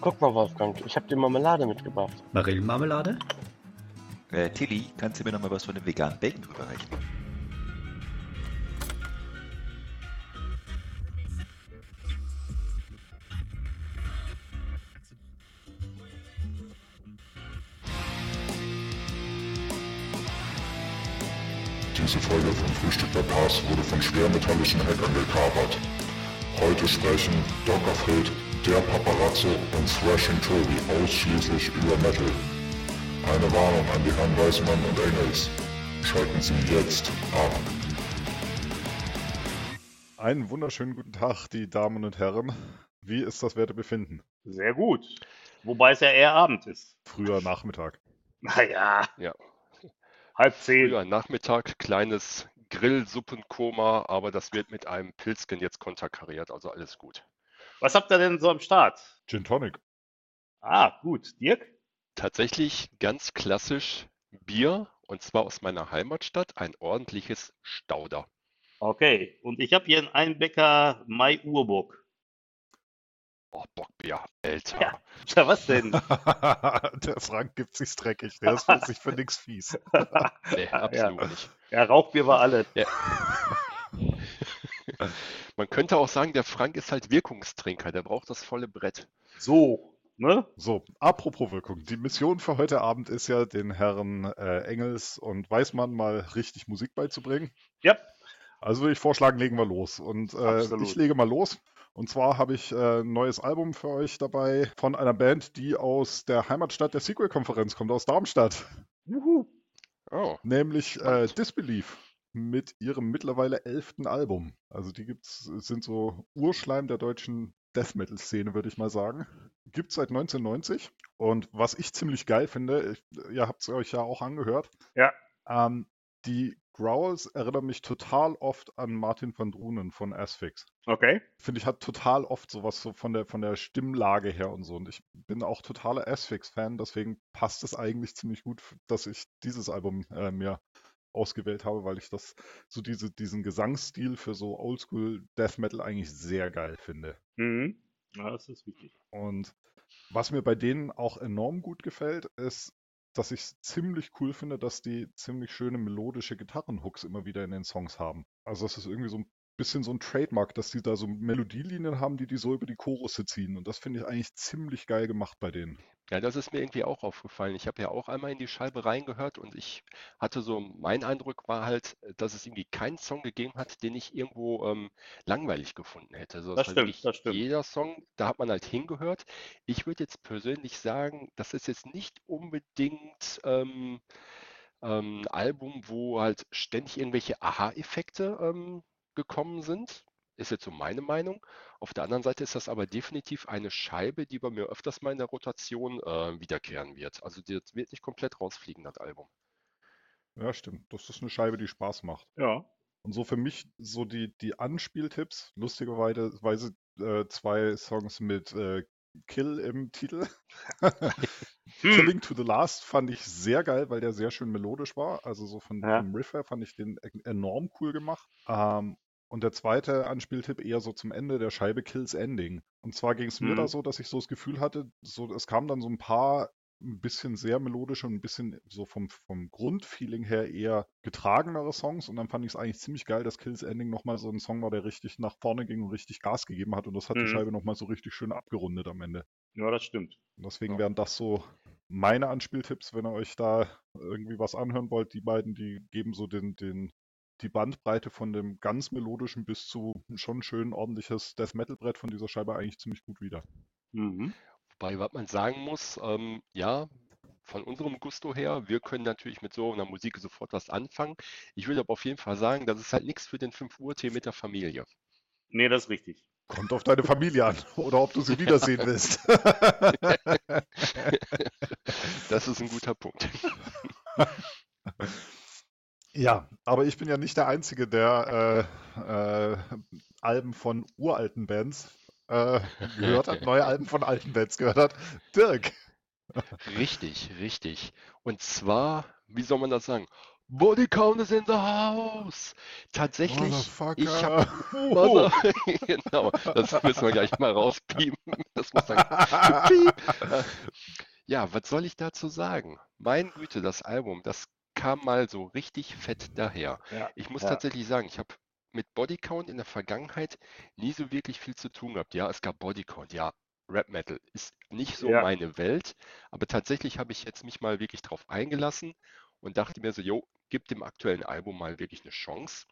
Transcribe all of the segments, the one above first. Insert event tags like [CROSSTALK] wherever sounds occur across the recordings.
Guck mal, Wolfgang, ich habe dir Marmelade mitgebracht. Marillenmarmelade? Äh, Tilly, kannst du mir noch mal was von dem veganen Bacon rüberreichen? Diese Folge von Frühstück bei Pass wurde von schwermetallischen Hackern gekapert. Heute sprechen Dr. Fred, der Paparazzo und Thrashing Toby ausschließlich über Metal. Eine Warnung an die Herren Weißmann und Engels. Schalten Sie jetzt ab. Einen wunderschönen guten Tag, die Damen und Herren. Wie ist das Wertebefinden? Sehr gut. Wobei es ja eher Abend ist. Früher Nachmittag. Naja. Ja. Halb zehn. Früher Nachmittag, kleines Grillsuppenkoma, aber das wird mit einem Pilzken jetzt konterkariert, also alles gut. Was habt ihr denn so am Start? Gin Tonic. Ah, gut. Dirk? Tatsächlich ganz klassisch Bier und zwar aus meiner Heimatstadt, ein ordentliches Stauder. Okay. Und ich habe hier einen Einbecker Mai Urburg. Oh, Bockbier, Alter. Ja. Tja, was denn? [LAUGHS] der Frank gibt sich's dreckig. Der ist für [LAUGHS] sich für nix fies. Nee, absolut nicht. Ja, Rauchbier war alle. Ja. Man könnte auch sagen, der Frank ist halt Wirkungstrinker, der braucht das volle Brett. So, ne? So, apropos Wirkung. Die Mission für heute Abend ist ja, den Herren äh, Engels und Weißmann mal richtig Musik beizubringen. Ja. Also würde ich vorschlagen, legen wir los. Und äh, ich lege mal los. Und zwar habe ich äh, ein neues Album für euch dabei von einer Band, die aus der Heimatstadt der Sequel-Konferenz kommt, aus Darmstadt. Juhu. Oh, Nämlich äh. Disbelief mit ihrem mittlerweile elften Album. Also die gibt's, sind so Urschleim der deutschen Death Metal-Szene, würde ich mal sagen. Gibt seit 1990. Und was ich ziemlich geil finde, ich, ihr habt es euch ja auch angehört, Ja. ähm, die Growls erinnern mich total oft an Martin van Drunen von Asphyx. Okay. Finde ich, hat total oft sowas so von der, von der Stimmlage her und so. Und ich bin auch totaler Asphyx-Fan, deswegen passt es eigentlich ziemlich gut, dass ich dieses Album äh, mir ausgewählt habe, weil ich das so diese, diesen Gesangsstil für so Oldschool Death Metal eigentlich sehr geil finde. Mhm. Ja, das ist wichtig. Und was mir bei denen auch enorm gut gefällt, ist, dass ich es ziemlich cool finde, dass die ziemlich schöne melodische Gitarrenhooks immer wieder in den Songs haben. Also das ist irgendwie so ein bisschen so ein Trademark, dass die da so Melodielinien haben, die die so über die Chorusse ziehen. Und das finde ich eigentlich ziemlich geil gemacht bei denen. Ja, das ist mir irgendwie auch aufgefallen. Ich habe ja auch einmal in die Scheibe reingehört und ich hatte so, mein Eindruck war halt, dass es irgendwie keinen Song gegeben hat, den ich irgendwo ähm, langweilig gefunden hätte. So, es Das war stimmt, das stimmt. Jeder Song, da hat man halt hingehört. Ich würde jetzt persönlich sagen, das ist jetzt nicht unbedingt ähm, ähm, ein Album, wo halt ständig irgendwelche Aha-Effekte ähm, gekommen sind. Ist jetzt so meine Meinung. Auf der anderen Seite ist das aber definitiv eine Scheibe, die bei mir öfters mal in der Rotation äh, wiederkehren wird. Also die das wird nicht komplett rausfliegen, das Album. Ja, stimmt. Das ist eine Scheibe, die Spaß macht. Ja. Und so für mich so die, die Anspieltipps, lustigerweise weise, äh, zwei Songs mit äh, Kill im Titel. [LAUGHS] Hm. Killing to the Last fand ich sehr geil, weil der sehr schön melodisch war. Also so von Ja. dem Riff her fand ich den e- enorm cool gemacht. Ähm, und der zweite Anspieltipp eher so zum Ende der Scheibe Kills Ending. Und zwar ging es mir Mhm. da so, dass ich so das Gefühl hatte, so es kamen dann so ein paar ein bisschen sehr melodische und ein bisschen so vom, vom Grundfeeling her eher getragenere Songs. Und dann fand ich es eigentlich ziemlich geil, dass Kills Ending nochmal so ein Song war, der richtig nach vorne ging und richtig Gas gegeben hat. Und das hat die Mhm. Scheibe nochmal so richtig schön abgerundet am Ende. Ja, das stimmt. Und deswegen Ja. wären das so meine Anspieltipps, wenn ihr euch da irgendwie was anhören wollt. Die beiden, die geben so den, den, die Bandbreite von dem ganz melodischen bis zu schon schön ordentliches Death Metal Brett von dieser Scheibe eigentlich ziemlich gut wieder. Mhm. Wobei, was man sagen muss, ähm, ja, von unserem Gusto her, wir können natürlich mit so einer Musik sofort was anfangen. Ich würde aber auf jeden Fall sagen, das ist halt nichts für den 5 Uhr Tee mit der Familie. Nee, das ist richtig. Kommt auf deine Familie an [LAUGHS] oder ob du sie wiedersehen willst. [LAUGHS] Das ist ein guter Punkt. [LAUGHS] Ja, aber ich bin ja nicht der Einzige, der äh, äh, Alben von uralten Bands äh, gehört hat, neue Alben von alten Bands gehört hat. Dirk. Richtig, richtig. Und zwar, wie soll man das sagen? Bodycount is in the house. Tatsächlich, ich habe. Mother, [LAUGHS] genau, das müssen wir gleich mal rauspiepen. Das muss dann Ja, was soll ich dazu sagen? Mein Güte, das Album, das kam mal so richtig fett daher. Ja, Ich muss ja. tatsächlich sagen, ich habe mit Bodycount in der Vergangenheit nie so wirklich viel zu tun gehabt. Ja, es gab Bodycount, ja, Rap Metal ist nicht so Ja. meine Welt, aber tatsächlich habe ich jetzt mich mal wirklich drauf eingelassen und dachte mir so, jo, gib dem aktuellen Album mal wirklich eine Chance.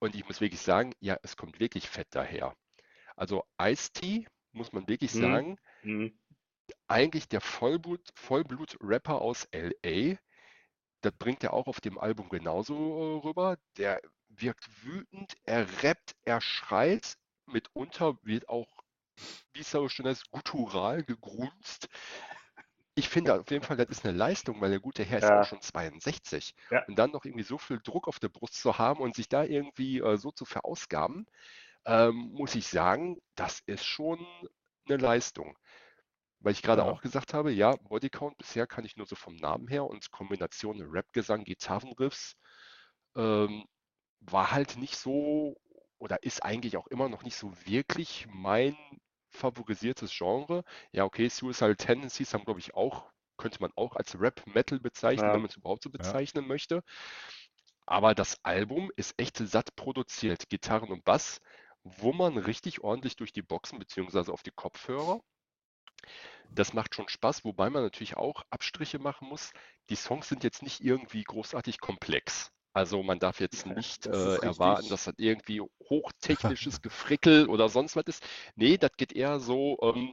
Und ich muss wirklich sagen, ja, es kommt wirklich fett daher. Also Ice-T, muss man wirklich Mhm. sagen, Mhm. eigentlich der Vollblut, Vollblut-Rapper aus LA. Das bringt er auch auf dem Album genauso äh, rüber. Der wirkt wütend, er rappt, er schreit. Mitunter wird auch, wie es so schön heißt, guttural gegrunzt. Ich finde auf jeden Fall, das ist eine Leistung, weil der gute Herr ist Ja. auch schon 62. Ja. Und dann noch irgendwie so viel Druck auf der Brust zu haben und sich da irgendwie äh, so zu verausgaben, ähm, muss ich sagen, das ist schon eine Leistung. Weil ich gerade Ja. auch gesagt habe, ja, Bodycount bisher kann ich nur so vom Namen her und Kombination Rap-Gesang, Gitarrenriffs ähm, war halt nicht so oder ist eigentlich auch immer noch nicht so wirklich mein favorisiertes Genre. Ja, okay, Suicidal Tendencies haben, glaube ich, auch, könnte man auch als Rap-Metal bezeichnen, Ja. wenn man es überhaupt so bezeichnen möchte. Aber das Album ist echt satt produziert, Gitarren und Bass, wo man richtig ordentlich durch die Boxen beziehungsweise auf die Kopfhörer. Das macht schon Spaß, wobei man natürlich auch Abstriche machen muss. Die Songs sind jetzt nicht irgendwie großartig komplex. Also man darf jetzt Ja, nicht das äh, erwarten, dass das irgendwie [LAUGHS] hochtechnisches Gefrickel oder sonst was ist. Nee, das geht eher so ähm,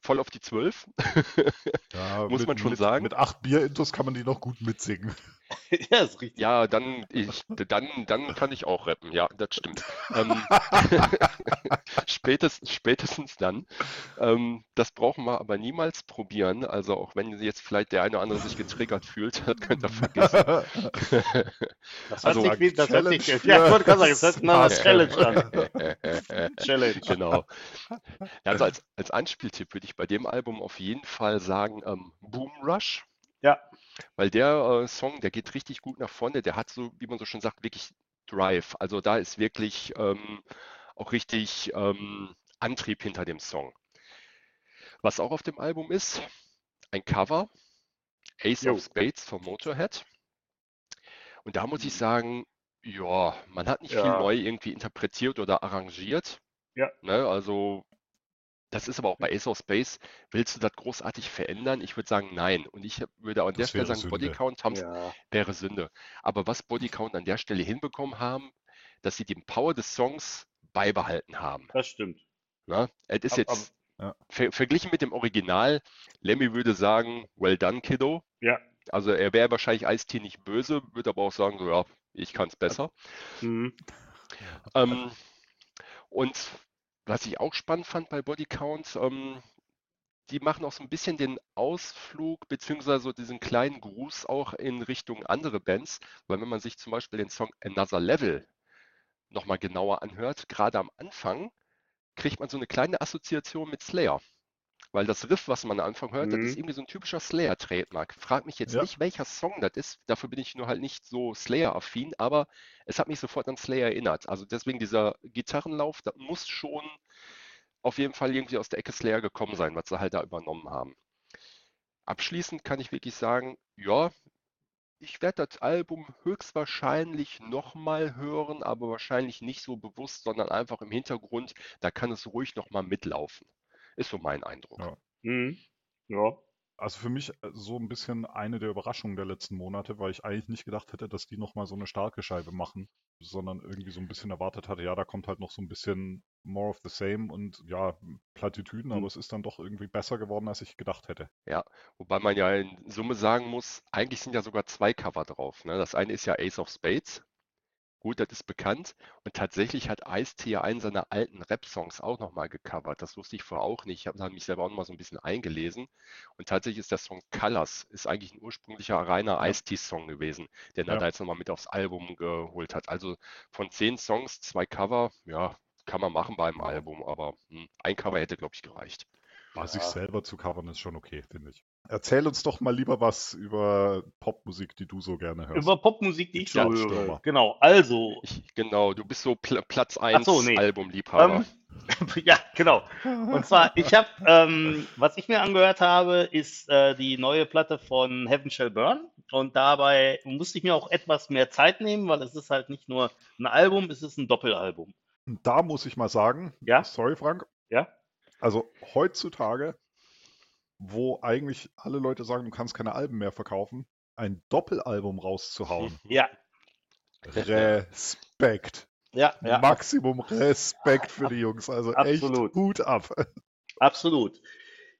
voll auf die Zwölf. [LAUGHS] Ja, Muss mit, man schon mit, sagen. Mit acht Bier-Intos kann man die noch gut mitsingen. [LAUGHS] ja, ist richtig. Ja, dann, ich, dann, dann kann ich auch rappen. Ja, das stimmt. Ähm, [LAUGHS] spätestens, spätestens dann. Ähm, das brauchen wir aber niemals probieren. Also auch wenn jetzt vielleicht der eine oder andere sich getriggert fühlt, das könnt ihr vergessen. Das Also, hört sich das hört sich, Challenge ja, ich wollte gerade sagen, es hört nach. Challenge an. Challenge. Genau. Also als, als Anspieltipp würde ich bei dem Album auf jeden Fall sagen, ähm, Boom Rush. Ja. Weil der äh, Song, der geht richtig gut nach vorne, der hat so, wie man so schon sagt, wirklich Drive. Also da ist wirklich ähm, auch richtig ähm, Antrieb hinter dem Song. Was auch auf dem Album ist, ein Cover, Ace Jo. of Spades von Motorhead. Und da muss ich sagen, ja, man hat nicht viel Ja. neu irgendwie interpretiert oder arrangiert. Ja. Ne, also das ist aber auch bei Ace of Space. Willst du das großartig verändern? Ich würde sagen, nein. Und ich würde auch an der Stelle sagen, Sünde. Bodycount Ja. wäre Sünde. Aber was Bodycount an der Stelle hinbekommen haben, dass sie den Power des Songs beibehalten haben. Das stimmt. Ne? Es ist Ab- jetzt Ja. ver verglichen mit dem Original, Lemmy würde sagen, well done, Kiddo. Ja. Also er wäre wahrscheinlich Ice-T nicht böse, würde aber auch sagen, so ja, ich kann es besser. Mhm. Ähm, und was ich auch spannend fand bei Body Count, ähm, die machen auch so ein bisschen den Ausflug, beziehungsweise so diesen kleinen Gruß auch in Richtung andere Bands, weil wenn man sich zum Beispiel den Song Another Level nochmal genauer anhört, gerade am Anfang, kriegt man so eine kleine Assoziation mit Slayer. Weil das Riff, was man am Anfang hört, das Mhm. ist irgendwie so ein typischer Slayer-Trademark. Frag mich jetzt Ja. nicht, welcher Song das ist. Dafür bin ich nur halt nicht so Slayer-affin, aber es hat mich sofort an Slayer erinnert. Also deswegen dieser Gitarrenlauf, das muss schon auf jeden Fall irgendwie aus der Ecke Slayer gekommen sein, was sie halt da übernommen haben. Abschließend kann ich wirklich sagen, ja, ich werde das Album höchstwahrscheinlich nochmal hören, aber wahrscheinlich nicht so bewusst, sondern einfach im Hintergrund. Da kann es ruhig nochmal mitlaufen. Ist so mein Eindruck. Ja. Mhm. Ja. Also für mich äh, so ein bisschen eine der Überraschungen der letzten Monate, weil ich eigentlich nicht gedacht hätte, dass die nochmal so eine starke Scheibe machen, sondern irgendwie so ein bisschen erwartet hatte, ja, da kommt halt noch so ein bisschen more of the same und ja, Plattitüden, aber Mhm. es ist dann doch irgendwie besser geworden, als ich gedacht hätte. Wobei man ja in Summe sagen muss, eigentlich sind ja sogar zwei Cover drauf. Ne? Das eine ist ja Ace of Spades. Gut, das ist bekannt. Und tatsächlich hat Ice-T ja einen seiner alten Rap-Songs auch nochmal gecovert. Das wusste ich vorher auch nicht. Ich habe da mich selber auch noch mal so ein bisschen eingelesen. Und tatsächlich ist der Song Colors, ist eigentlich ein ursprünglicher reiner Ja. Ice-T-Song gewesen, den er Ja. da jetzt nochmal mit aufs Album geholt hat. Also von zehn Songs, zwei Cover, ja, kann man machen beim. Album, aber hm, ein Cover hätte, glaube ich, gereicht. Aber sich Ja. selber zu covern ist schon okay, finde ich. Erzähl uns doch mal lieber was über Popmusik, die du so gerne hörst. Über Popmusik, die ich so höre. Genau, also, Ich, genau, du bist so Pl Platz Ach 1 so, nee. Albumliebhaber. ähm, [LAUGHS] ja, genau. Und zwar, ich habe, ähm, was ich mir angehört habe, ist äh, die neue Platte von Heaven Shall Burn. Und dabei musste ich mir auch etwas mehr Zeit nehmen, weil es ist halt nicht nur ein Album, es ist ein Doppelalbum. Und da muss ich mal sagen, Ja? sorry Frank, Ja? also heutzutage, wo eigentlich alle Leute sagen, du kannst keine Alben mehr verkaufen, ein Doppelalbum rauszuhauen. [LAUGHS] Ja, Respekt. ja, ja. Maximum Respekt für die [LAUGHS] Jungs. Also Absolut. echt Hut ab. [LAUGHS] Absolut.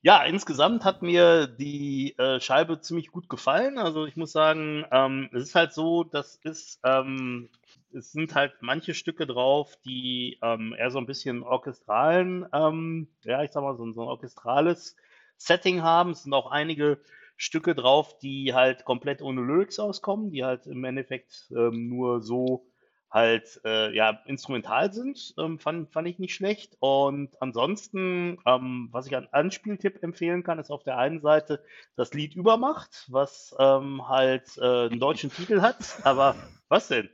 Ja, insgesamt hat mir die äh, Scheibe ziemlich gut gefallen. Also ich muss sagen, ähm, es ist halt so, das ist, ähm, es sind halt manche Stücke drauf, die ähm, eher so ein bisschen orchestralen, ähm, ja, ich sag mal, so, so ein orchestrales Setting haben. Es sind auch einige Stücke drauf, die halt komplett ohne Lyrics auskommen, die halt im Endeffekt ähm, nur so halt äh, ja instrumental sind, ähm, fand, fand ich nicht schlecht. Und ansonsten, ähm, was ich an Anspieltipp empfehlen kann, ist auf der einen Seite das Lied Übermacht, was ähm, halt äh, einen deutschen Titel hat. Aber [LAUGHS] was denn?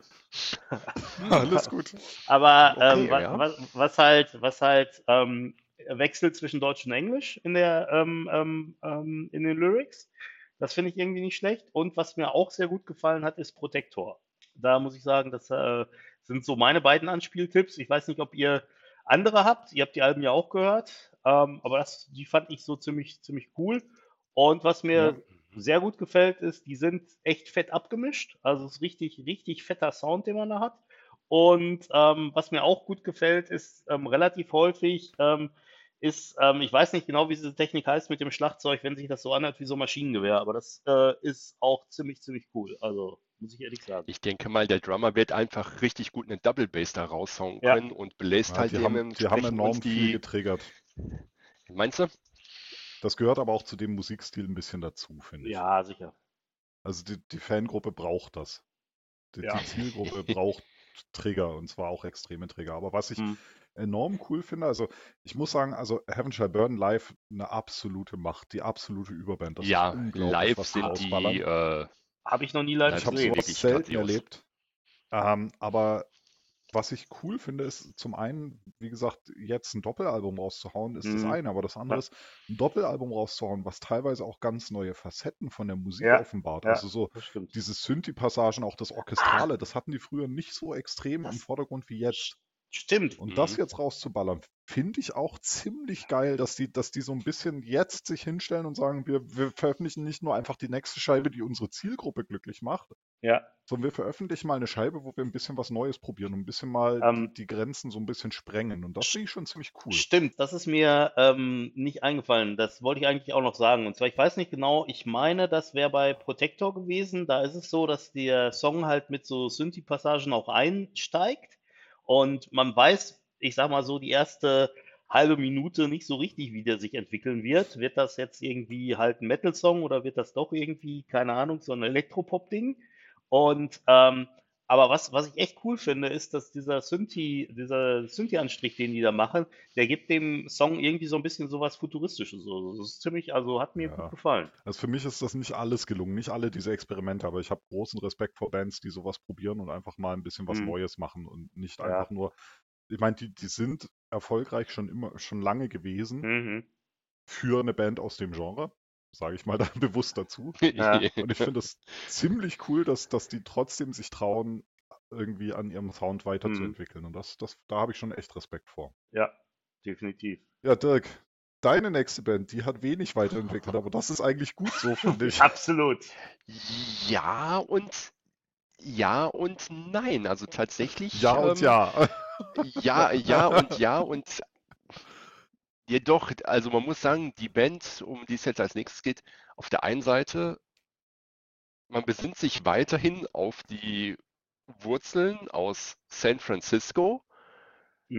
[LAUGHS] Alles gut. Aber ähm, Okay, wa ja. was, was halt, was halt ähm, wechselt zwischen Deutsch und Englisch in der ähm, ähm, ähm, in den Lyrics. Das finde ich irgendwie nicht schlecht. Und was mir auch sehr gut gefallen hat, ist Protector. Da muss ich sagen, das äh, sind so meine beiden Anspieltipps. Ich weiß nicht, ob ihr andere habt. Ihr habt die Alben ja auch gehört. Ähm, aber das, die fand ich so ziemlich, ziemlich cool. Und was mir sehr gut gefällt, ist, die sind echt fett abgemischt. Also es ist richtig, richtig fetter Sound, den man da hat. Und ähm, was mir auch gut gefällt, ist ähm, relativ häufig, ähm, ist, ähm, ich weiß nicht genau, wie diese Technik heißt mit dem Schlagzeug, wenn sich das so anhört wie so ein Maschinengewehr, aber das äh, ist auch ziemlich, ziemlich cool. Also, muss ich ehrlich sagen. Ich denke mal, der Drummer wird einfach richtig gut eine Double Bass da raushauen Ja. können und belässt Ja, halt die, haben, die haben enorm uns viel die. getriggert. Meinst du? Das gehört aber auch zu dem Musikstil ein bisschen dazu, finde ich. Ja, sicher. Also die, die Fangruppe braucht das. Die, Ja. die Zielgruppe braucht Trigger und zwar auch extreme Trigger. Aber was ich Hm. Enorm cool finde, also ich muss sagen, also Heaven Shall Burn live eine absolute Macht, die absolute Überband. Das ja, ist unglaublich, live die sind die. Äh, Habe ich noch nie live Das Ich habe ist gesehen. sowas selten erlebt. Ähm, aber was ich cool finde, ist zum einen, wie gesagt, jetzt ein Doppelalbum rauszuhauen, ist das Mhm. eine, aber das andere Ja. ist, ein Doppelalbum rauszuhauen, was teilweise auch ganz neue Facetten von der Musik Ja, offenbart. ja. Also so Das diese Synthi-Passagen, auch das Orchestrale, [LAUGHS] das hatten die früher nicht so extrem im Das- Vordergrund wie jetzt. Stimmt. Und das Mhm. jetzt rauszuballern, finde ich auch ziemlich geil, dass die, dass die so ein bisschen jetzt sich hinstellen und sagen, wir, wir veröffentlichen nicht nur einfach die nächste Scheibe, die unsere Zielgruppe glücklich macht, Ja. sondern wir veröffentlichen mal eine Scheibe, wo wir ein bisschen was Neues probieren und ein bisschen mal Ähm, die, die Grenzen so ein bisschen sprengen. Und das finde ich schon ziemlich cool. Stimmt, das ist mir ähm, nicht eingefallen. Das wollte ich eigentlich auch noch sagen. Und zwar, ich weiß nicht genau, ich meine, das wäre bei Protector gewesen. Da ist es so, dass der Song halt mit so Synthi-Passagen auch einsteigt. Und man weiß, ich sag mal so, die erste halbe Minute nicht so richtig, wie der sich entwickeln wird. Wird das jetzt irgendwie halt ein Metal-Song oder wird das doch irgendwie, keine Ahnung, so ein Elektropop-Ding? Und ähm, aber was, was ich echt cool finde, ist, dass dieser Synthi, dieser Synthi-Anstrich, den die da machen, der gibt dem Song irgendwie so ein bisschen sowas Futuristisches. Das ist ziemlich, also hat mir Ja. gut gefallen. Also für mich ist das nicht alles gelungen, nicht alle diese Experimente, aber ich habe großen Respekt vor Bands, die sowas probieren und einfach mal ein bisschen was Mhm. Neues machen und nicht Ja. einfach nur. Ich meine, die, die sind erfolgreich schon immer, schon lange gewesen Mhm. für eine Band aus dem Genre, sage ich mal [LAUGHS] da bewusst dazu. Ja. Und ich finde es ziemlich cool, dass, dass die trotzdem sich trauen, irgendwie an ihrem Sound weiterzuentwickeln. Und das, das, da habe ich schon echt Respekt vor. Ja, definitiv. Ja, Dirk, deine nächste Band, die hat wenig weiterentwickelt, aber das ist eigentlich gut so, finde [LAUGHS] ich. Absolut. Ja und ja und nein. Also tatsächlich. Ja und ähm, ja. Ja, ja und ja [LAUGHS] und jedoch, also man muss sagen, die Band, um die es jetzt als nächstes geht, auf der einen Seite, man besinnt sich weiterhin auf die Wurzeln aus San Francisco.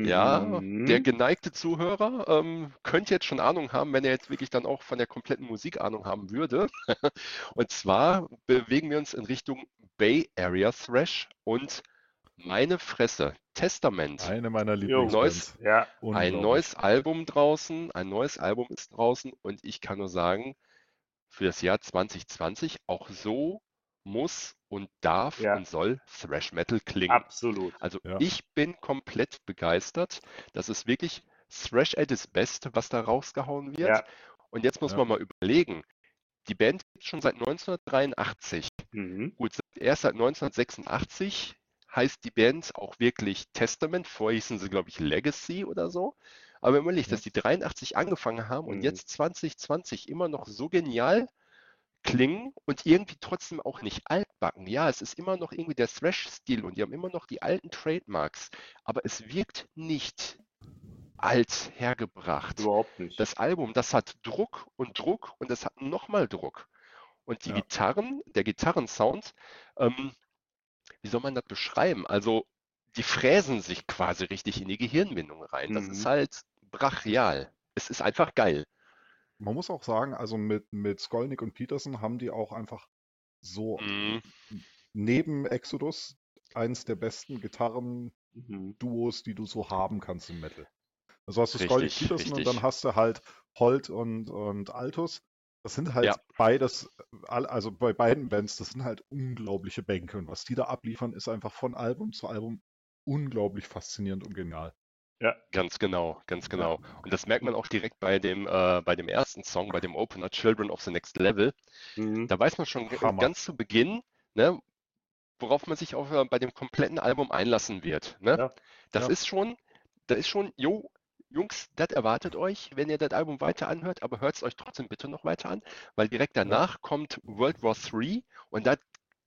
Ja, Mhm. der geneigte Zuhörer ähm, könnte jetzt schon Ahnung haben, wenn er jetzt wirklich dann auch von der kompletten Musik Ahnung haben würde. [LAUGHS] Und zwar bewegen wir uns in Richtung Bay Area Thrash und meine Fresse, Testament. Eine meiner. Lieblingsbands. Ja, Ein neues Album draußen, ein neues Album ist draußen und ich kann nur sagen, für das Jahr 2020. Auch so muss und darf Ja. und soll Thrash Metal klingen. Absolut. Also Ja. ich bin komplett begeistert. Das ist wirklich Thrash at its best, was da rausgehauen wird. Ja. Und jetzt muss Ja. man mal überlegen. Die Band gibt schon seit 1983. Mhm. Gut, erst seit 1986 heißt die Band auch wirklich Testament. Vorher hießen sie, glaube ich, Legacy oder so. Aber wenn man Ja. dass die 83 angefangen haben und Mhm. jetzt 2020 immer noch so genial klingen und irgendwie trotzdem auch nicht altbacken. Ja, es ist immer noch irgendwie der Thrash-Stil und die haben immer noch die alten Trademarks, aber es wirkt nicht alt hergebracht. Überhaupt nicht. Das Album, das hat Druck und Druck und es hat nochmal Druck. Und die Ja. Gitarren, der Gitarrensound, ähm, wie soll man das beschreiben? Also, die fräsen sich quasi richtig in die Gehirnwindung rein. Das ist Mhm. halt brachial. Es ist einfach geil. Man muss auch sagen, also mit, mit Skolnick und Peterson haben die auch einfach so Mhm. neben Exodus eins der besten Gitarren-Duos, Mhm. die du so haben kannst im Metal. Also hast du Skolnick Richtig, Peterson und richtig. dann hast du halt Holt und, und Altus. Das sind halt Ja. beides, all- also bei beiden Bands, das sind halt unglaubliche Bänke. Und was die da abliefern, ist einfach von Album zu Album unglaublich faszinierend und genial. Ganz genau, ganz genau. Und das merkt man auch direkt bei dem, äh, bei dem ersten Song, bei dem Opener Children of the Next Level. Mhm. Da weiß man schon Hammer. ganz zu Beginn, ne, worauf man sich auch äh, bei dem kompletten Album einlassen wird. Ne? Ja. Das Ja. ist schon, da ist schon, jo, Jungs, das erwartet euch, wenn ihr das Album weiter anhört, aber hört es euch trotzdem bitte noch weiter an, weil direkt danach kommt World War III und da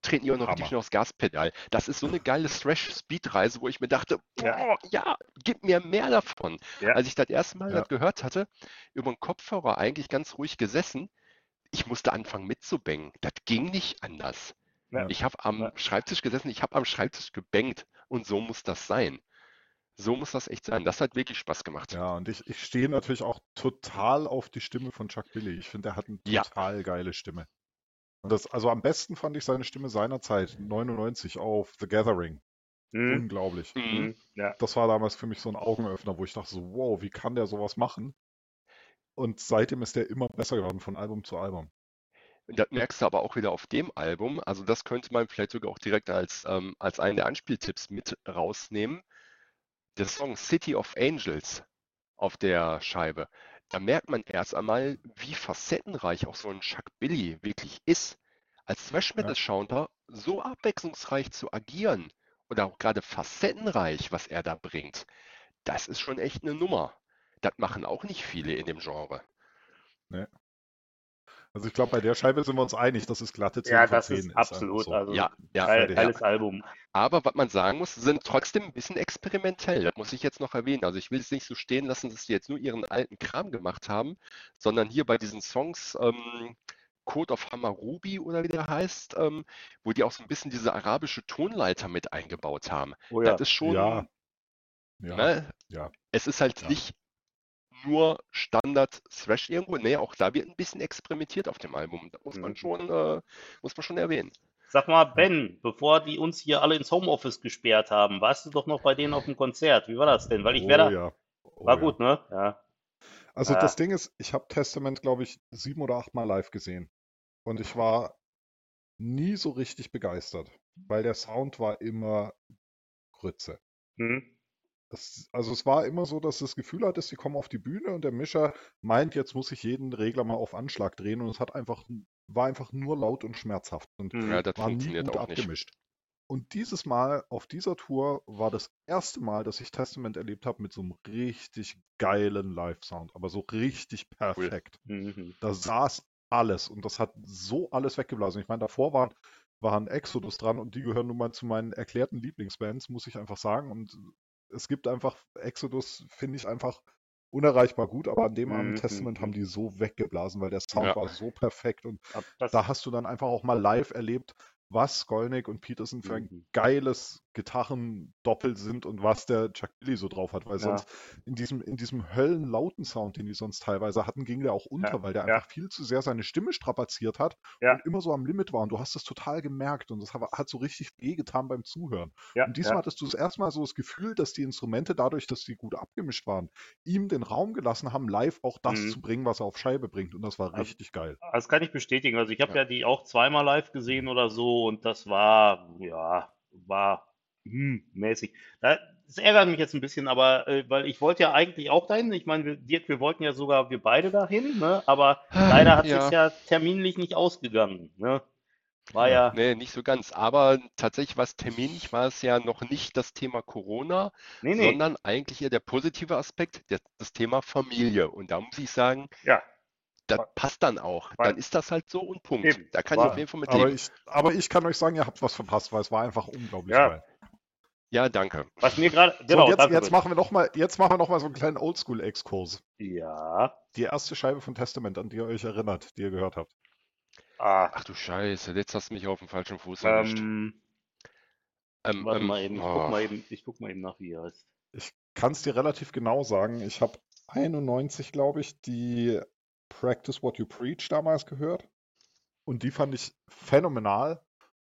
treten die auch noch richtig aufs Gaspedal. Das ist so eine geile Thrash-Speed-Reise, wo ich mir dachte, Ja. boah, ja, gib mir mehr davon. Ja. Als ich das erste Mal Ja. das gehört hatte, über den Kopfhörer eigentlich ganz ruhig gesessen, ich musste anfangen mitzubängen. Das ging nicht anders. Ja. Ich habe am Ja. Schreibtisch gesessen, ich habe am Schreibtisch gebängt und so muss das sein. So muss das echt sein. Das hat wirklich Spaß gemacht. Ja, und ich, ich stehe natürlich auch total auf die Stimme von Chuck Billy. Ich finde, der hat eine Ja. total geile Stimme. Und das, also am besten fand ich seine Stimme seinerzeit, 99 auf The Gathering. Mhm. Unglaublich. Mhm. Mhm. Ja. Das war damals für mich so ein Augenöffner, wo ich dachte so, wow, wie kann der sowas machen? Und seitdem ist der immer besser geworden, von Album zu Album. Und Das merkst du aber auch wieder auf dem Album. Also das könnte man vielleicht sogar auch direkt als, ähm, als einen der Anspieltipps mit rausnehmen. Der Song City of Angels auf der Scheibe. Da merkt man erst einmal, wie facettenreich auch so ein Chuck Billy wirklich ist. Als Thrash Metal Shounder so abwechslungsreich zu agieren oder auch gerade facettenreich, was er da bringt, das ist schon echt eine Nummer. Das machen auch nicht viele in dem Genre. Also ich glaube, bei der Scheibe sind wir uns einig, dass es glatte 10 Ja, von das 10 ist ist. absolut. so. Also Ja, ja, fertig. geiles Album. Aber was man sagen muss, sind trotzdem ein bisschen experimentell. Das muss ich jetzt noch erwähnen. Also ich will es nicht so stehen lassen, dass die jetzt nur ihren alten Kram gemacht haben, sondern hier bei diesen Songs ähm, Code of Hammurabi oder wie der heißt, ähm, wo die auch so ein bisschen diese arabische Tonleiter mit eingebaut haben. Oh ja. Das ist schon, Ja. Ja, ne, ja. es ist halt Ja. nicht nur Standard Thrash irgendwo. Nee, auch da wird ein bisschen experimentiert auf dem Album. Das muss man Mhm. schon, äh, muss man schon erwähnen. Sag mal, Ben, bevor die uns hier alle ins Homeoffice gesperrt haben, warst du doch noch bei denen auf dem Konzert. Wie war das denn? Weil ich oh, wäre da. ja. Oh, War ja. gut, ne? Ja. Also Ja. das Ding ist, ich habe Testament, glaube ich, sieben oder acht Mal live gesehen. Und ich war nie so richtig begeistert, weil der Sound war immer Grütze. Hm? Das, also es war immer so, dass das Gefühl hattest, sie kommen auf die Bühne und der Mischer meint, jetzt muss ich jeden Regler mal auf Anschlag drehen und es hat einfach, war einfach nur laut und schmerzhaft und Hm. Ja, das war nie gut auch nicht. abgemischt. Und dieses Mal auf dieser Tour war das erste Mal, dass ich Testament erlebt habe mit so einem richtig geilen Live-Sound, aber so richtig perfekt. Mhm. Da saß alles und das hat so alles weggeblasen. Ich meine, davor waren, waren Exodus dran und die gehören nun mal zu meinen erklärten Lieblingsbands, muss ich einfach sagen. Und es gibt einfach, Exodus finde ich einfach unerreichbar gut, aber an dem Mhm, Abend Testament mhm. haben die so weggeblasen, weil der Sound Ja. war so perfekt und Das, da hast du dann einfach auch mal live erlebt, was Skolnick und Peterson für ein Mhm. geiles Gitarren doppelt sind und was der Chuck Billy so drauf hat, weil Ja. sonst in diesem, in diesem höllenlauten Sound, den die sonst teilweise hatten, ging der auch unter, Ja, weil der einfach viel zu sehr seine Stimme strapaziert hat und immer so am Limit war und du hast das total gemerkt und das hat, so richtig wehgetan beim Zuhören. Und diesmal hattest du das erste Mal so das Gefühl, dass die Instrumente dadurch, dass sie gut abgemischt waren, ihm den Raum gelassen haben, live auch das Mhm. zu bringen, was er auf Scheibe bringt und das war Also- richtig geil. Das kann ich bestätigen. Also ich habe Ja. ja die auch zweimal live gesehen oder so und das war, ja, war hm, mäßig. Da- Das ärgert mich jetzt ein bisschen, aber äh, weil ich wollte ja eigentlich auch dahin. Ich meine, wir, Dirk, wir wollten ja sogar wir beide dahin, ne? Aber leider hat Ja. sich ja terminlich nicht ausgegangen, ne? War ja, Nee, nicht so ganz. Aber tatsächlich war es terminlich, war es ja noch nicht das Thema Corona, nee, nee, sondern eigentlich eher der positive Aspekt, der, das Thema Familie. Und da muss ich sagen, ja, das passt dann auch. war- Dann ist das halt so und Punkt. Eben. Da kann War- ich auf jeden Fall mit Aber leben. ich, aber ich kann euch sagen, ihr habt was verpasst, weil es war einfach unglaublich Ja. geil. Ja, danke. was mir gerade, So, genau, und jetzt, jetzt machen wir noch mal, jetzt machen wir noch mal so einen kleinen Oldschool-Exkurs. Ja, Die erste Scheibe von Testament, an die ihr euch erinnert, die ihr gehört habt. ah, Ach du Scheiße, jetzt hast du mich auf dem falschen Fuß erwischt. ähm, Ähm, warte ähm, mal eben, ich oh. guck mal eben, ich guck mal eben nach, wie er heißt. Ich kann es dir relativ genau sagen. Ich habe 91, glaube ich, die Practice What You Preach damals gehört. Und die fand ich phänomenal.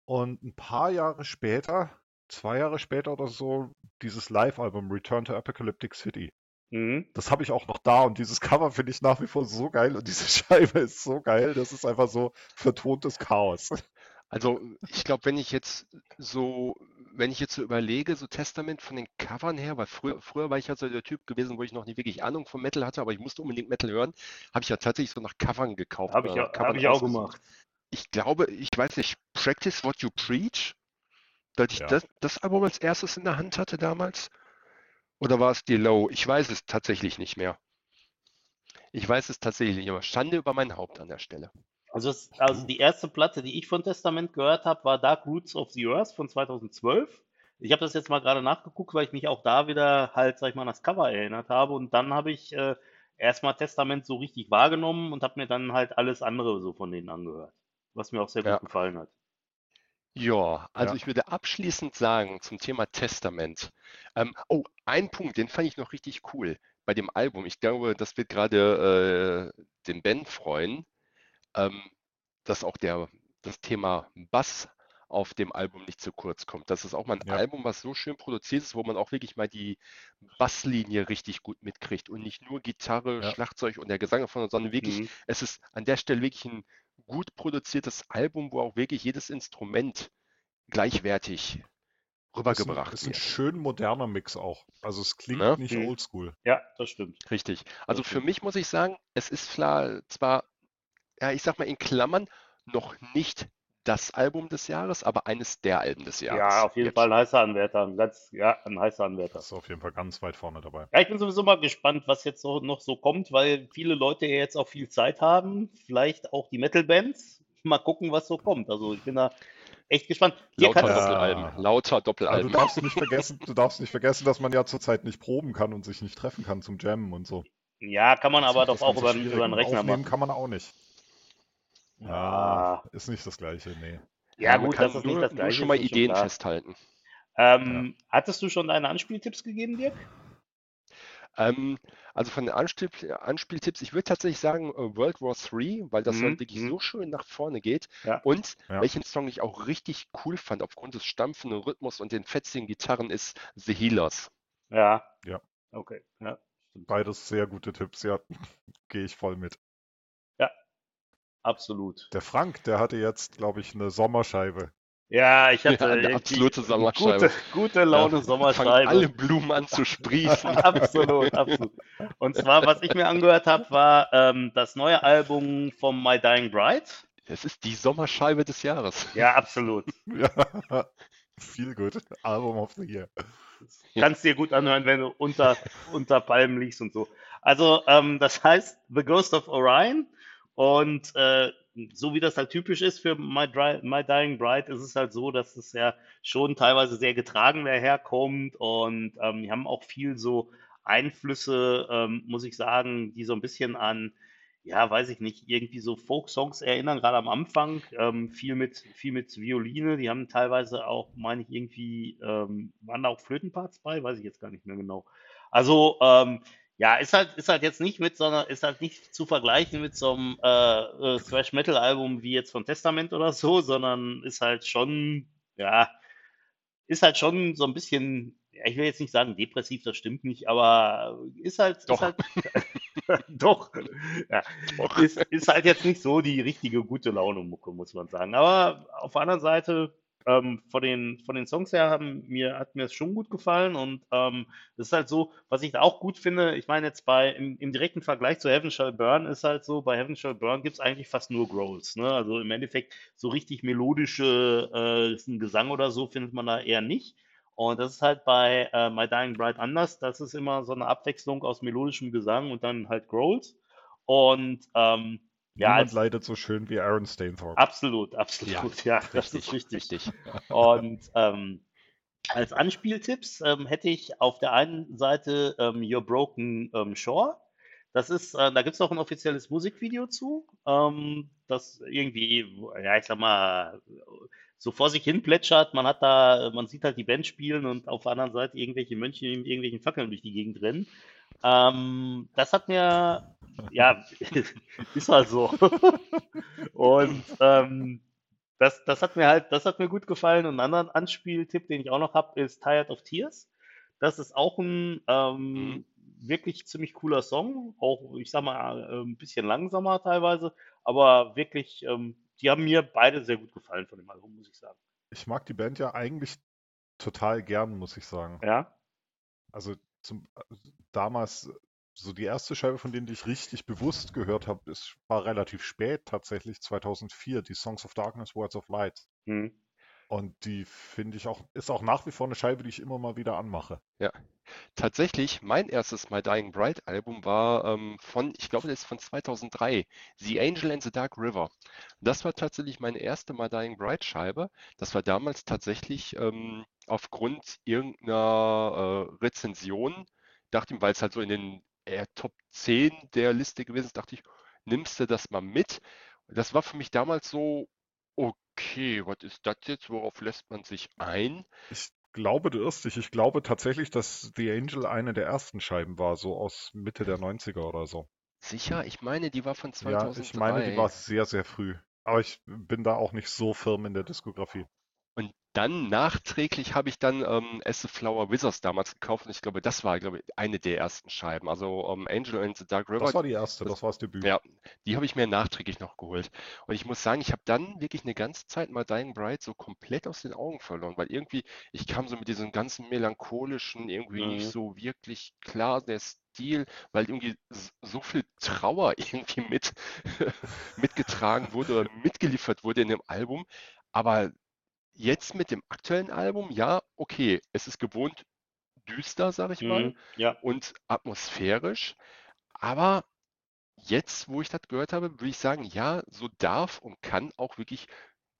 Und ein paar Jahre später, zwei Jahre später oder so, dieses Live-Album Return to Apocalyptic City. Mhm. Das habe ich auch noch da und dieses [LAUGHS] Cover finde ich nach wie vor so geil und diese [LAUGHS] Scheibe ist so geil. Das ist einfach so vertontes Chaos. Also ich glaube, wenn ich jetzt so, wenn ich jetzt so überlege, so Testament von den Covern her, weil früher, früher war ich ja so der Typ gewesen, wo ich noch nicht wirklich Ahnung von Metal hatte, aber ich musste unbedingt Metal hören, habe ich ja tatsächlich so nach Covern gekauft. Habe ich, äh, hab ich auch gemacht. Ich glaube, ich weiß nicht, Practice What You Preach, dass ich Ja. das, das Album als erstes in der Hand hatte damals. Oder war es die Low? Ich weiß es tatsächlich nicht mehr. Ich weiß es tatsächlich nicht, aber Schande über mein Haupt an der Stelle. Also, es, also die erste Platte, die ich von Testament gehört habe, war Dark Roots of the Earth von 2012. Ich habe das jetzt mal gerade nachgeguckt, weil ich mich auch da wieder halt, sag ich mal, an das Cover erinnert habe. Und dann habe ich äh, erstmal Testament so richtig wahrgenommen und habe mir dann halt alles andere so von denen angehört. Was mir auch sehr gut Ja. gefallen hat. Ja, also Ja. ich würde abschließend sagen zum Thema Testament. Ähm, oh, ein Punkt, den fand ich noch richtig cool bei dem Album. Ich glaube, das wird gerade äh, den Ben freuen, ähm, dass auch der, das Thema Bass auf dem Album nicht zu kurz kommt. Das ist auch mal ein Ja. Album, was so schön produziert ist, wo man auch wirklich mal die Basslinie richtig gut mitkriegt und nicht nur Gitarre, Ja. Schlagzeug und der Gesang davon, sondern wirklich Mhm. es ist an der Stelle wirklich ein gut produziertes Album, wo auch wirklich jedes Instrument gleichwertig Ist ein, rübergebracht ist ein schön moderner Mix auch. Also es klingt Ne? nicht Mhm. oldschool. Ja, das stimmt. Richtig. Also Das für stimmt. mich muss ich sagen, es ist klar, zwar, ja, ich sag mal in Klammern, noch nicht das Album des Jahres, aber eines der Alben des Jahres. Ja, auf jeden Jetzt. Fall ein heißer Anwärter. Ein ganz, ja, ein heißer Anwärter. Das ist auf jeden Fall ganz weit vorne dabei. Ja, ich bin sowieso mal gespannt, was jetzt so, noch so kommt, weil viele Leute ja jetzt auch viel Zeit haben. Vielleicht auch die Metal-Bands. Mal gucken, was so kommt. Also ich bin da echt gespannt. Dirk Lauter hat Ja. Doppelalben. Lauter Aber du Doppelalben. darfst nicht vergessen, du darfst nicht vergessen, dass man ja zurzeit nicht proben kann und sich nicht treffen kann zum Jammen und so. ja, kann man aber Das doch auch über, über einen Und Rechner Aufnehmen machen. kann man auch nicht. Ja, Ja, ist nicht das Gleiche, nee. ja gut, das nur, nicht das nur Gleiche schon mal ist, ist schon Ideen klar. festhalten. Ähm, Hattest du schon deine Anspieltipps gegeben, Dirk? Ähm, also von den Anspiel Anspieltipps, ich würde tatsächlich sagen äh, World War III, weil das Mhm, halt wirklich mhm. so schön nach vorne geht. Ja. Und Ja. welchen Song ich auch richtig cool fand, aufgrund des stampfenden Rhythmus und den fetzigen Gitarren, ist The Healers. Ja. Ja. Okay, ja. Beides sehr gute Tipps, ja. [LAUGHS] Gehe ich voll mit. Absolut. Der Frank, der hatte jetzt, glaube ich, eine Sommerscheibe. Ja, ich hatte Ja, eine absolute Sommerscheibe. Gute, gute Laune Ja, fangen Sommerscheibe. alle Blumen an zu sprießen. [LAUGHS] Absolut, absolut. Und zwar, was ich mir angehört habe, war ähm, das neue Album von My Dying Bride. Es ist die Sommerscheibe des Jahres. Ja, absolut. [LAUGHS] Ja, viel gut. Album of the Year. Kannst dir gut anhören, wenn du unter, unter Palmen liegst und so. Also, ähm, das heißt The Ghost of Orion. Und äh, so wie das halt typisch ist für My, Dry, My Dying Bride, ist es halt so, dass es ja schon teilweise sehr getragen daherkommt. Und ähm, wir haben auch viel so Einflüsse, ähm, muss ich sagen, die so ein bisschen an ja, weiß ich nicht, irgendwie so Folk-Songs erinnern, gerade am Anfang, ähm, viel mit, viel mit Violine, die haben teilweise auch, meine ich, irgendwie, ähm, waren da auch Flötenparts bei, weiß ich jetzt gar nicht mehr genau. Also, ähm, ja, ist halt, ist halt jetzt nicht mit so einer, ist halt nicht zu vergleichen mit so einem äh, äh, Thrash-Metal-Album wie jetzt von Testament oder so, sondern ist halt schon, ja, ist halt schon so ein bisschen, ja, ich will jetzt nicht sagen depressiv, das stimmt nicht, aber ist halt, Doch. ist halt, [LAUGHS] doch, ja, Doch. ist, ist halt jetzt nicht so die richtige gute Laune-Mucke, muss man sagen. Aber auf der anderen Seite, ähm, von den, von den Songs her haben mir, hat mir es schon gut gefallen und ähm, das ist halt so, was ich da auch gut finde, ich meine jetzt bei, im, im direkten Vergleich zu Heaven Shall Burn ist halt so, bei Heaven Shall Burn gibt es eigentlich fast nur Growls, ne? Also im Endeffekt so richtig melodische äh, Gesang oder so findet man da eher nicht. Und das ist halt bei äh, My Dying Bride anders. Das ist immer so eine Abwechslung aus melodischem Gesang und dann halt Growls. Und ähm, ja, Niemand als, leidet so schön wie Aaron Stainthorpe. absolut, absolut, ja, das ist richtig. richtig. Und ähm, als Anspieltipps ähm, hätte ich auf der einen Seite ähm, Your Broken ähm, Shore. Das ist, äh, da gibt es auch ein offizielles Musikvideo zu, ähm, das irgendwie, ja, ich sag mal, so vor sich hin plätschert. Man hat da, man sieht halt die Band spielen und auf der anderen Seite irgendwelche Mönche mit irgendwelchen Fackeln durch die Gegend rennen. Ähm, das hat mir, ja, [LAUGHS] ist halt so. [LAUGHS] Und ähm, das, das hat mir halt, das hat mir gut gefallen. Und einen anderen Anspieltipp, den ich auch noch habe, ist Tired of Tears. Das ist auch ein ähm, Mhm. Wirklich ziemlich cooler Song. Auch, ich sag mal, äh, ein bisschen langsamer teilweise, aber wirklich, ähm, die haben mir beide sehr gut gefallen von dem Album, muss ich sagen. Ich mag die Band ja eigentlich total gern, muss ich sagen. Ja, Also zum, damals, so die erste Scheibe von denen, die ich richtig bewusst gehört habe, ist, war relativ spät tatsächlich, 2004, die Songs of Darkness, Words of Light. hm. Und die finde ich auch, ist auch nach wie vor eine Scheibe, die ich immer mal wieder anmache. Tatsächlich, mein erstes My Dying Bride Album war ähm, von, ich glaube, das ist von 2003, The Angel and the Dark River. Das war tatsächlich meine erste My Dying Bride Scheibe. Das war damals tatsächlich ähm, aufgrund irgendeiner äh, Rezension, dachte ich, weil es halt so in den eher Top 10 der Liste gewesen ist, dachte ich, nimmst du das mal mit? Das war für mich damals so, okay, was ist das jetzt? Worauf lässt man sich ein? Ich glaube, du irrst dich. Ich glaube tatsächlich, dass The Angel eine der ersten Scheiben war, so aus Mitte der 90er oder so. Sicher? Ich meine, die war von Ja, 2003. ich meine, die war sehr, sehr früh. Aber ich bin da auch nicht so firm in der Diskografie. Und dann nachträglich habe ich dann ähm, As the Flower Wizards damals gekauft und ich glaube, das war, glaube ich, eine der ersten Scheiben. Also ähm, Angel and the Dark River, Das war die erste, das war das Debüt. ja, die habe ich mir nachträglich noch geholt. Und ich muss sagen, ich habe dann wirklich eine ganze Zeit mal Dying Bride so komplett aus den Augen verloren, weil irgendwie, ich kam so mit diesem ganzen melancholischen irgendwie nicht Mhm. so wirklich klar, der Stil, weil irgendwie so viel Trauer [LAUGHS] irgendwie mit [LAUGHS] mitgetragen wurde oder mitgeliefert wurde in dem Album. Aber jetzt mit dem aktuellen Album, ja, okay, es ist gewohnt düster, sag ich mal, Mhm. Ja, und atmosphärisch. Aber jetzt, wo ich das gehört habe, würde ich sagen, ja, so darf und kann auch wirklich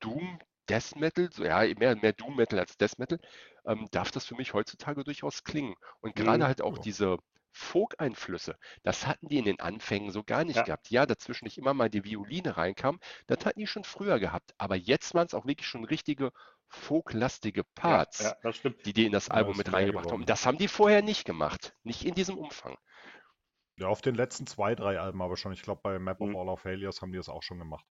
Doom, Death Metal, so, ja, mehr, mehr Doom Metal als Death Metal, ähm, darf das für mich heutzutage durchaus klingen. Und gerade Mhm. halt auch diese Folk-Einflüsse, das hatten die in den Anfängen so gar nicht Ja. gehabt. Ja, dazwischen nicht immer mal die Violine reinkam, das hatten die schon früher gehabt. Aber jetzt waren es auch wirklich schon richtige folklastige ja, Parts ja, das stimmt. die die in das Ja, Album ist mit reingebracht haben. das haben die vorher nicht gemacht. Nicht in diesem Umfang. Ja, auf den letzten zwei, drei Alben aber schon. Ich glaube, bei Map of Mhm. All Our Failures haben die das auch schon gemacht.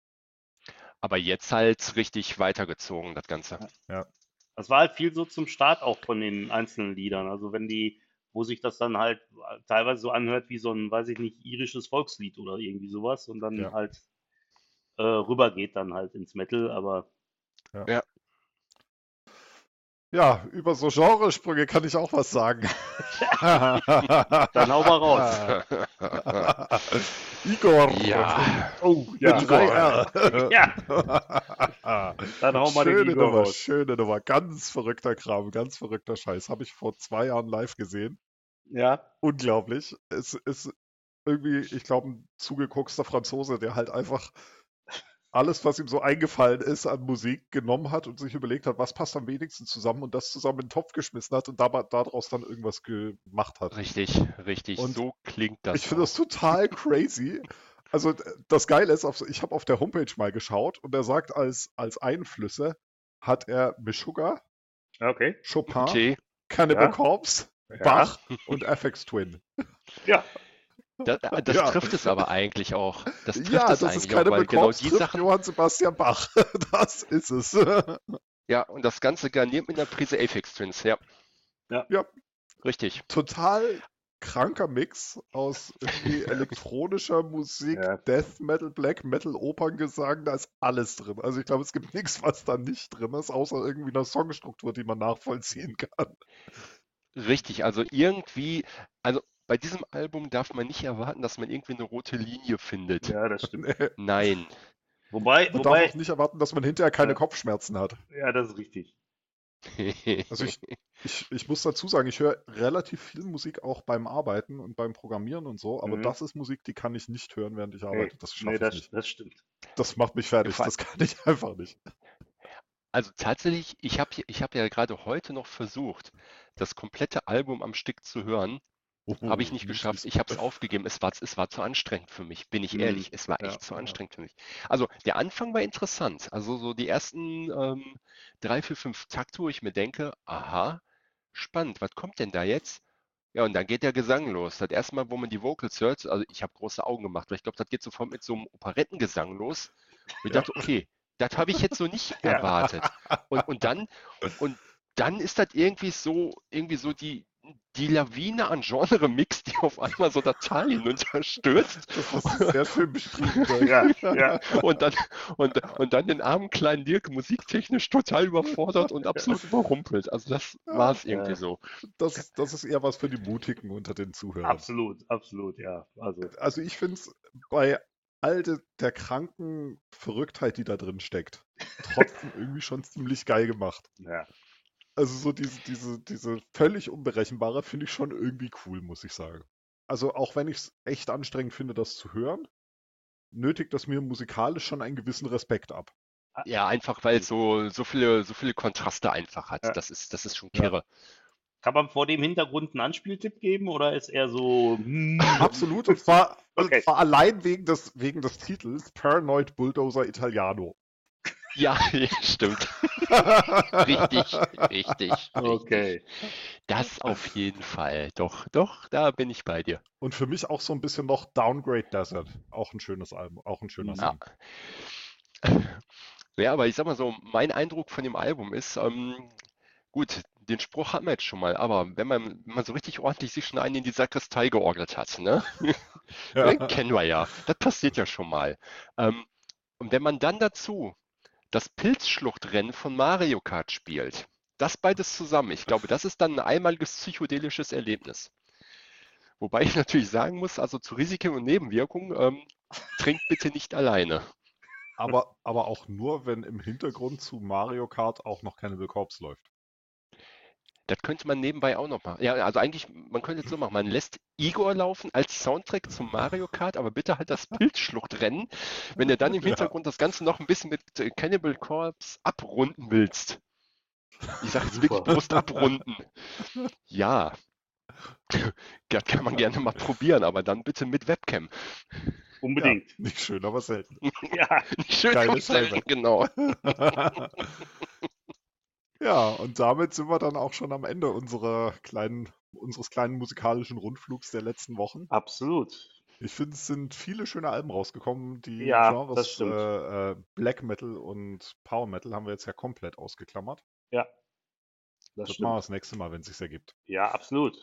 Aber jetzt halt richtig weitergezogen, das Ganze. Das war halt viel so zum Start auch von den einzelnen Liedern. Also wenn die, wo sich das dann halt teilweise so anhört wie so ein, weiß ich nicht, irisches Volkslied oder irgendwie sowas und dann Ja. halt äh, rübergeht dann halt ins Metal, aber Ja, über so Genresprünge kann ich auch was sagen. [LAUGHS] dann hau mal raus. [LAUGHS] Igor. Ja. Oh, ja. 3R. [LAUGHS] Ja, dann hau mal den schöne Igor Nummer, raus. schöne Nummer. Ganz verrückter Kram, ganz verrückter Scheiß. Habe ich vor zwei Jahren live gesehen. Ja, Unglaublich. Es ist irgendwie, ich glaube, ein zugeguckster Franzose, der halt einfach alles, was ihm so eingefallen ist an Musik, genommen hat und sich überlegt hat, was passt am wenigsten zusammen und das zusammen in den Topf geschmissen hat und dabei, daraus dann irgendwas gemacht hat. Richtig, richtig. Und so klingt das. Ich finde das total [LAUGHS] crazy. Also das Geile ist, ich habe auf der Homepage mal geschaut und er sagt, als, als Einflüsse hat er Meshuggah, Okay. Chopin, Okay, Cannibal Ja. Corpse, Ja. Bach und FX Twin. Ja. Das, das Ja. trifft es aber eigentlich auch. Das trifft Ja, es das ist eigentlich auch, weil genau die Sachen, Johann Sebastian Bach. [LAUGHS] Das ist es. ja, und das Ganze garniert mit einer Prise Aphex Twins, ja. Ja. Ja. Richtig. Total kranker Mix aus [LAUGHS] elektronischer Musik, Ja. Death Metal, Black Metal, Operngesang, da ist alles drin. Also ich glaube, es gibt nichts, was da nicht drin ist, außer irgendwie einer Songstruktur, die man nachvollziehen kann. Richtig, also irgendwie, also bei diesem Album darf man nicht erwarten, dass man irgendwie eine rote Linie findet. Ja, das stimmt. [LAUGHS] Nein. Wobei, Man darf wobei, auch nicht erwarten, dass man hinterher keine Ja. Kopfschmerzen hat. ja, das ist richtig. [LAUGHS] Also ich, ich, ich muss dazu sagen, ich höre relativ viel Musik auch beim Arbeiten und beim Programmieren und so, aber Mhm. das ist Musik, die kann ich nicht hören, während ich arbeite. Das schaffe Nee, ich das, nicht. das stimmt. Das macht mich fertig. Das kann ich [LAUGHS] einfach nicht. Also tatsächlich, ich habe ich hab ja gerade heute noch versucht, das komplette Album am Stück zu hören. Habe ich [LAUGHS] nicht geschafft. Ich habe es aufgegeben. Es war, es war zu anstrengend für mich, bin ich Mhm. ehrlich. Es war Ja, echt zu ja. anstrengend für mich. Also der Anfang war interessant. Also so die ersten ähm, drei, vier, fünf Takte, wo ich mir denke, aha, spannend, was kommt denn da jetzt? Ja, und dann geht der Gesang los. Das erste Mal, wo man die Vocals hört, also ich habe große Augen gemacht, weil ich glaube, das geht sofort mit so einem Operettengesang los. Und ich Ja. dachte, okay, das habe ich jetzt so nicht [LAUGHS] Ja. erwartet. Und, und dann, und dann ist das irgendwie so, irgendwie so die, die Lawine an Genre-Mix, die auf einmal so Tal hinunterstürzt. Das ist sehr schön beschrieben. Ja, [LAUGHS] ja. Und dann, und, und dann den armen kleinen Dirk musiktechnisch total überfordert und absolut überrumpelt. Also das war es irgendwie Ja. so. Das, das ist eher was für die Mutigen unter den Zuhörern. Absolut, absolut, ja. Also, Also ich finde es bei all de, der kranken Verrücktheit, die da drin steckt, trotzdem [LAUGHS] irgendwie schon ziemlich geil gemacht. ja. Also so diese, diese, diese völlig unberechenbare finde ich schon irgendwie cool, muss ich sagen. Also auch wenn ich es echt anstrengend finde, das zu hören, nötigt das mir musikalisch schon einen gewissen Respekt ab. Ja, einfach weil es so, so viele, so viele Kontraste einfach hat. Ja. Das ist, das ist schon Ja. kirre. Kann man vor dem Hintergrund einen Anspieltipp geben oder ist er so. hm, Absolut, und zwar, [LAUGHS] und Okay. zwar allein wegen des, wegen des Titels Paranoid Bulldozer Italiano. [LAUGHS] Ja, stimmt. Richtig, richtig, richtig. Okay. Das auf jeden Fall. Doch, doch, da bin ich bei dir. Und für mich auch so ein bisschen noch Downgrade Desert. Auch ein schönes Album, auch ein schöner. Song. [LAUGHS] Ja, aber ich sag mal so, mein Eindruck von dem Album ist, ähm, gut, den Spruch hat man jetzt schon mal, aber wenn man, wenn man so richtig ordentlich sich schon einen in die Sakristei georgelt hat, ne? [LAUGHS] Ja. Kennen wir ja. Das passiert ja schon mal. Ähm, und wenn man dann dazu das Pilzschluchtrennen von Mario Kart spielt, das beides zusammen, ich glaube, das ist dann ein einmaliges psychedelisches Erlebnis. Wobei ich natürlich sagen muss, also zu Risiken und Nebenwirkungen, ähm, trinkt bitte nicht alleine. Aber, aber auch nur, wenn im Hintergrund zu Mario Kart auch noch Cannibal Corpse läuft. Das könnte man nebenbei auch noch machen. Ja, also eigentlich, man könnte jetzt so machen, man lässt Igor laufen als Soundtrack zum Mario Kart, aber bitte halt das Pilzschluchtrennen, wenn du dann im [LAUGHS] Ja. Hintergrund das Ganze noch ein bisschen mit äh, Cannibal Corpse abrunden willst. Ich sage jetzt wirklich bewusst abrunden. [LAUGHS] Ja. [LAUGHS] Das kann man gerne mal probieren, aber dann bitte mit Webcam. Unbedingt. Nicht schön, aber selten. Ja. Nicht schön und selten, genau. Ja, und damit sind wir dann auch schon am Ende unserer kleinen, unseres kleinen musikalischen Rundflugs der letzten Wochen. Absolut. Ich finde, es sind viele schöne Alben rausgekommen. Die Ja, Genres das stimmt. äh, äh, Black Metal und Power Metal haben wir jetzt ja komplett ausgeklammert. Ja. Das Das machen wir das nächste Mal, wenn es sich ergibt. Ja, absolut.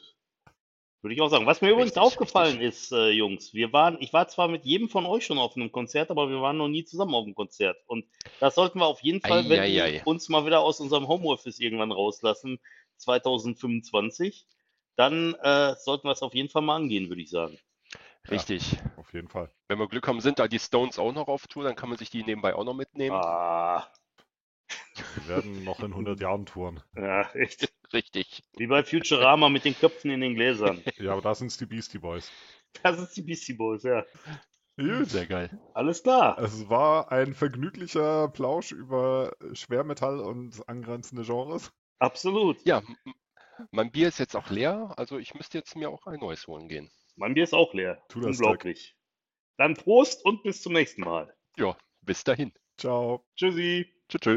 Würde ich auch sagen. Was mir übrigens Richtig, aufgefallen richtig. ist, äh, Jungs, wir waren, ich war zwar mit jedem von euch schon auf einem Konzert, aber wir waren noch nie zusammen auf einem Konzert. Und das sollten wir auf jeden Fall, wenn wir Eieiei. uns mal wieder aus unserem Homeoffice irgendwann rauslassen, 2025, dann äh, sollten wir es auf jeden Fall mal angehen, würde ich sagen. Richtig. Auf jeden Fall. Wenn wir Glück haben, sind da die Stones auch noch auf Tour, dann kann man sich die nebenbei auch noch mitnehmen. Ah, Wir werden noch in 100 Jahren touren. ja, echt. Richtig. Wie bei Futurama mit den Köpfen in den Gläsern. [LAUGHS] Ja, aber da sind es die Beastie Boys. Das ist die Beastie Boys, ja. Gut. Sehr geil. Alles klar. Es war ein vergnüglicher Plausch über Schwermetall und angrenzende Genres. Absolut. Ja, mein Bier ist jetzt auch leer, also ich müsste jetzt mir auch ein neues holen gehen. Mein Bier ist auch leer. Tu das. Unglaublich. Dann Prost und bis zum nächsten Mal. Ja, bis dahin. Ciao. Tschüssi. Tschüss. tschüss.